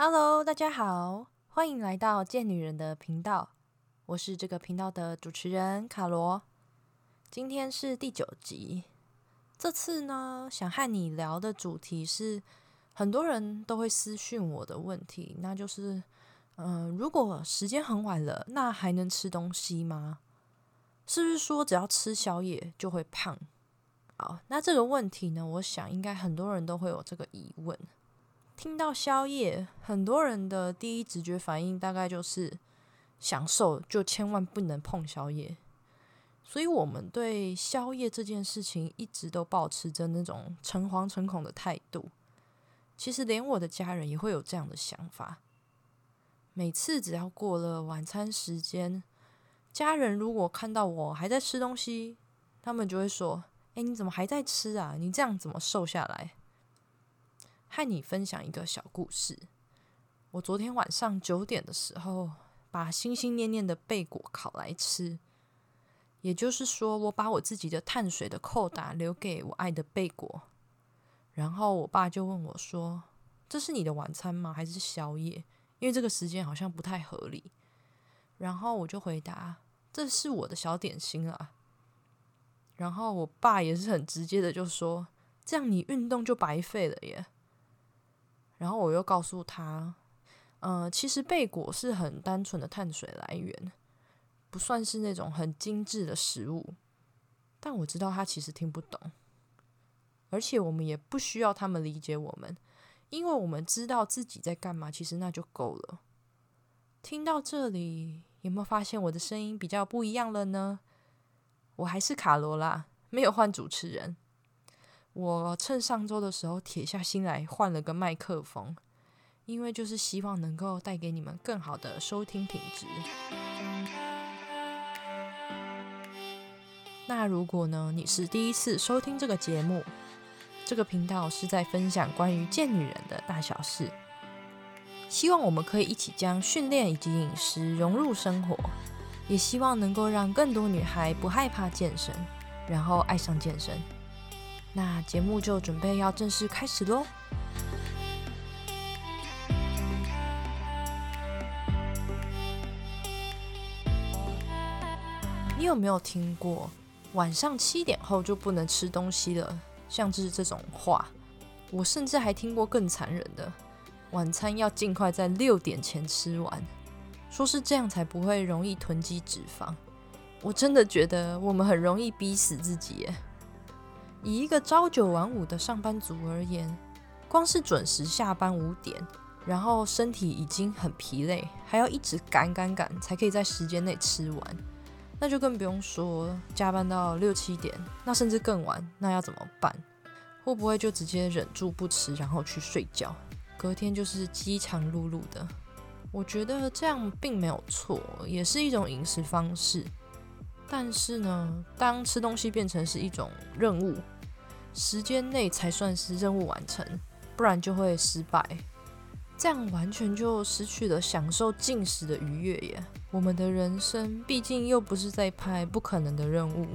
Hello，大家好，欢迎来到贱女人的频道，我是这个频道的主持人卡罗。今天是第九集，这次呢，想和你聊的主题是很多人都会私讯我的问题，那就是，嗯，如果时间很晚了，那还能吃东西吗？是不是说只要吃宵夜就会胖？好，那这个问题呢，我想应该很多人都会有这个疑问。听到宵夜，很多人的第一直觉反应大概就是享受，就千万不能碰宵夜。所以，我们对宵夜这件事情一直都保持着那种诚惶诚恐的态度。其实，连我的家人也会有这样的想法。每次只要过了晚餐时间，家人如果看到我还在吃东西，他们就会说：“哎，你怎么还在吃啊？你这样怎么瘦下来？”和你分享一个小故事。我昨天晚上九点的时候，把心心念念的贝果烤来吃。也就是说，我把我自己的碳水的扣打留给我爱的贝果。然后我爸就问我说：“这是你的晚餐吗？还是宵夜？因为这个时间好像不太合理。”然后我就回答：“这是我的小点心啊。”然后我爸也是很直接的就说：“这样你运动就白费了耶。”然后我又告诉他，呃，其实贝果是很单纯的碳水来源，不算是那种很精致的食物。但我知道他其实听不懂，而且我们也不需要他们理解我们，因为我们知道自己在干嘛，其实那就够了。听到这里，有没有发现我的声音比较不一样了呢？我还是卡罗拉，没有换主持人。我趁上周的时候铁下心来换了个麦克风，因为就是希望能够带给你们更好的收听品质。那如果呢，你是第一次收听这个节目，这个频道是在分享关于见女人的大小事，希望我们可以一起将训练以及饮食融入生活，也希望能够让更多女孩不害怕健身，然后爱上健身。那节目就准备要正式开始喽。你有没有听过晚上七点后就不能吃东西了？像是这种话，我甚至还听过更残忍的，晚餐要尽快在六点前吃完，说是这样才不会容易囤积脂肪。我真的觉得我们很容易逼死自己耶。以一个朝九晚五的上班族而言，光是准时下班五点，然后身体已经很疲累，还要一直赶赶赶，才可以在时间内吃完，那就更不用说加班到六七点，那甚至更晚，那要怎么办？会不会就直接忍住不吃，然后去睡觉？隔天就是饥肠辘辘的。我觉得这样并没有错，也是一种饮食方式。但是呢，当吃东西变成是一种任务，时间内才算是任务完成，不然就会失败。这样完全就失去了享受进食的愉悦耶。我们的人生毕竟又不是在拍不可能的任务，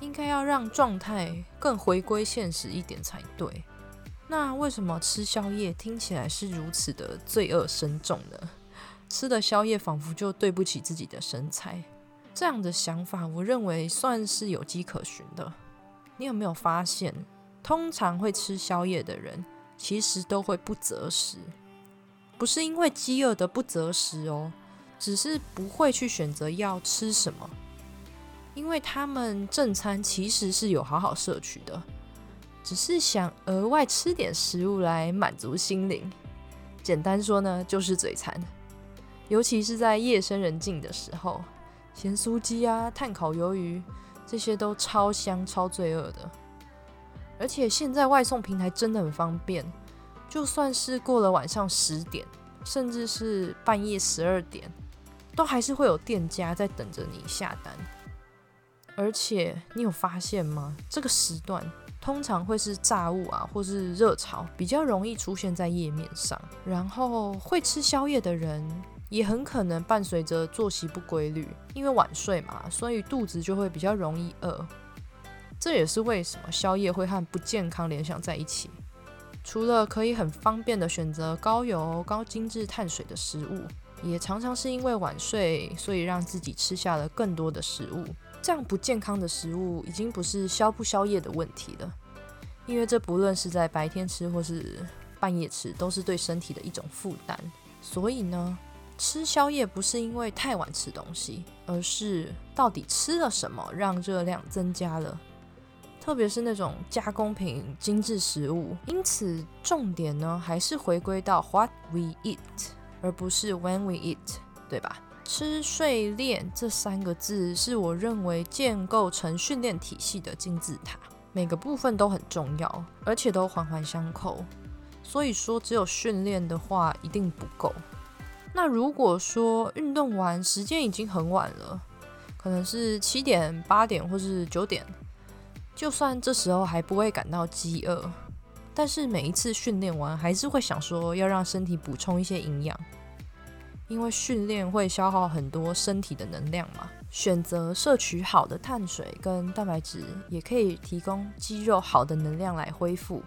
应该要让状态更回归现实一点才对。那为什么吃宵夜听起来是如此的罪恶深重呢？吃的宵夜仿佛就对不起自己的身材。这样的想法，我认为算是有迹可循的。你有没有发现，通常会吃宵夜的人，其实都会不择食，不是因为饥饿的不择食哦，只是不会去选择要吃什么，因为他们正餐其实是有好好摄取的，只是想额外吃点食物来满足心灵。简单说呢，就是嘴馋，尤其是在夜深人静的时候。咸酥鸡啊，炭烤鱿鱼，这些都超香、超罪恶的。而且现在外送平台真的很方便，就算是过了晚上十点，甚至是半夜十二点，都还是会有店家在等着你下单。而且你有发现吗？这个时段通常会是炸物啊，或是热潮比较容易出现在页面上。然后会吃宵夜的人。也很可能伴随着作息不规律，因为晚睡嘛，所以肚子就会比较容易饿。这也是为什么宵夜会和不健康联想在一起。除了可以很方便的选择高油、高精致碳水的食物，也常常是因为晚睡，所以让自己吃下了更多的食物。这样不健康的食物已经不是宵不宵夜的问题了，因为这不论是在白天吃或是半夜吃，都是对身体的一种负担。所以呢，吃宵夜不是因为太晚吃东西，而是到底吃了什么让热量增加了。特别是那种加工品、精致食物，因此重点呢还是回归到 what we eat，而不是 when we eat，对吧？吃、睡、练这三个字是我认为建构成训练体系的金字塔，每个部分都很重要，而且都环环相扣。所以说，只有训练的话一定不够。那如果说运动完时间已经很晚了，可能是七点、八点或是九点。就算这时候还不会感到饥饿，但是每一次训练完，还是会想说要让身体补充一些营养，因为训练会消耗很多身体的能量嘛。选择摄取好的碳水跟蛋白质，也可以提供肌肉好的能量来恢复，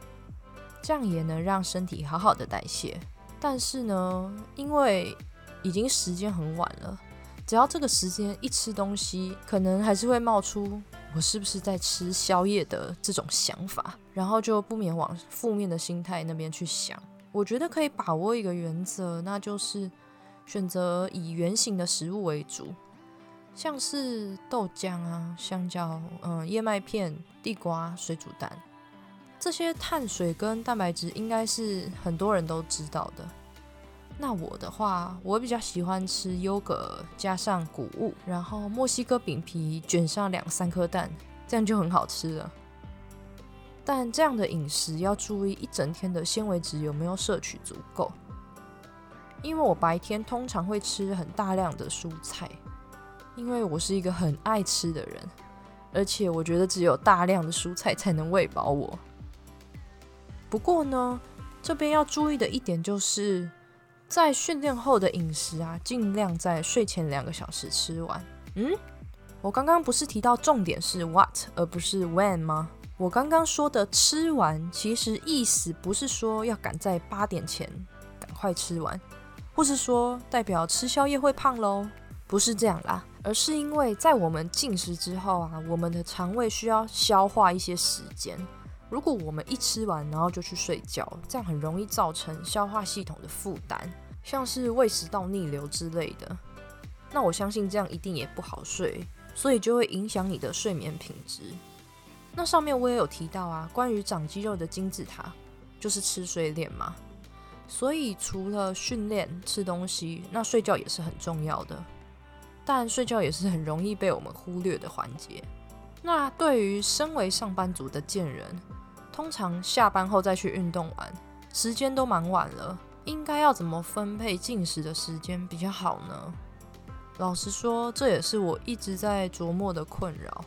这样也能让身体好好的代谢。但是呢，因为已经时间很晚了，只要这个时间一吃东西，可能还是会冒出。我是不是在吃宵夜的这种想法，然后就不免往负面的心态那边去想。我觉得可以把握一个原则，那就是选择以圆形的食物为主，像是豆浆啊、香蕉、嗯、燕麦片、地瓜、水煮蛋这些碳水跟蛋白质，应该是很多人都知道的。那我的话，我比较喜欢吃优格加上谷物，然后墨西哥饼皮卷上两三颗蛋，这样就很好吃了。但这样的饮食要注意一整天的纤维质有没有摄取足够，因为我白天通常会吃很大量的蔬菜，因为我是一个很爱吃的人，而且我觉得只有大量的蔬菜才能喂饱我。不过呢，这边要注意的一点就是。在训练后的饮食啊，尽量在睡前两个小时吃完。嗯，我刚刚不是提到重点是 what 而不是 when 吗？我刚刚说的吃完，其实意思不是说要赶在八点前赶快吃完，或是说代表吃宵夜会胖喽？不是这样啦，而是因为在我们进食之后啊，我们的肠胃需要消化一些时间。如果我们一吃完，然后就去睡觉，这样很容易造成消化系统的负担，像是胃食道逆流之类的。那我相信这样一定也不好睡，所以就会影响你的睡眠品质。那上面我也有提到啊，关于长肌肉的金字塔就是吃睡练嘛。所以除了训练吃东西，那睡觉也是很重要的。但睡觉也是很容易被我们忽略的环节。那对于身为上班族的贱人，通常下班后再去运动完，时间都蛮晚了，应该要怎么分配进食的时间比较好呢？老实说，这也是我一直在琢磨的困扰。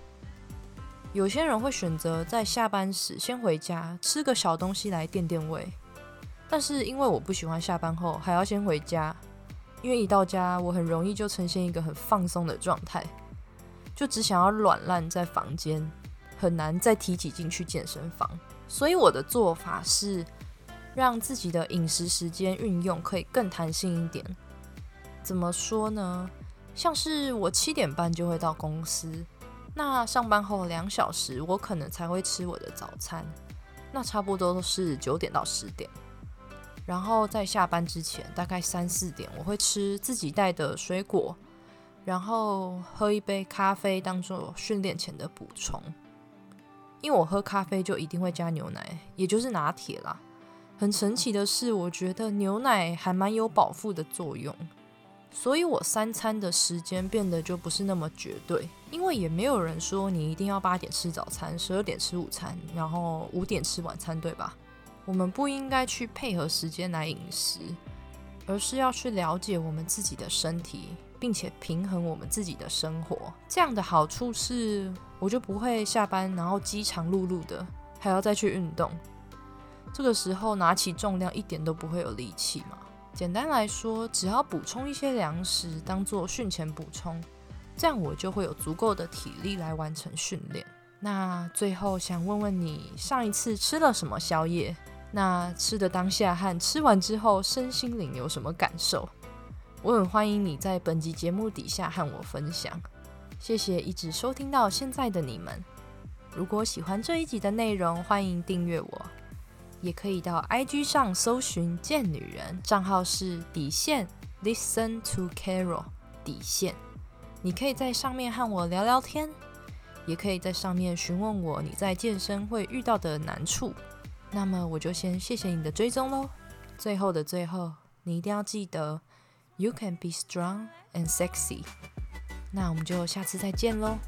有些人会选择在下班时先回家吃个小东西来垫垫胃，但是因为我不喜欢下班后还要先回家，因为一到家我很容易就呈现一个很放松的状态，就只想要软烂在房间，很难再提起进去健身房。所以我的做法是，让自己的饮食时间运用可以更弹性一点。怎么说呢？像是我七点半就会到公司，那上班后两小时，我可能才会吃我的早餐，那差不多都是九点到十点。然后在下班之前，大概三四点，我会吃自己带的水果，然后喝一杯咖啡当做训练前的补充。因为我喝咖啡就一定会加牛奶，也就是拿铁啦。很神奇的是，我觉得牛奶还蛮有饱腹的作用，所以我三餐的时间变得就不是那么绝对。因为也没有人说你一定要八点吃早餐，十二点吃午餐，然后五点吃晚餐，对吧？我们不应该去配合时间来饮食，而是要去了解我们自己的身体。并且平衡我们自己的生活，这样的好处是，我就不会下班然后饥肠辘辘的，还要再去运动。这个时候拿起重量一点都不会有力气嘛。简单来说，只要补充一些粮食当做训前补充，这样我就会有足够的体力来完成训练。那最后想问问你，上一次吃了什么宵夜？那吃的当下和吃完之后身心灵有什么感受？我很欢迎你在本集节目底下和我分享。谢谢一直收听到现在的你们。如果喜欢这一集的内容，欢迎订阅我，也可以到 IG 上搜寻“贱女人”，账号是底线 Listen to Carol 底线。你可以在上面和我聊聊天，也可以在上面询问我你在健身会遇到的难处。那么我就先谢谢你的追踪喽。最后的最后，你一定要记得 ，You can be strong and sexy。那我们就下次再见喽。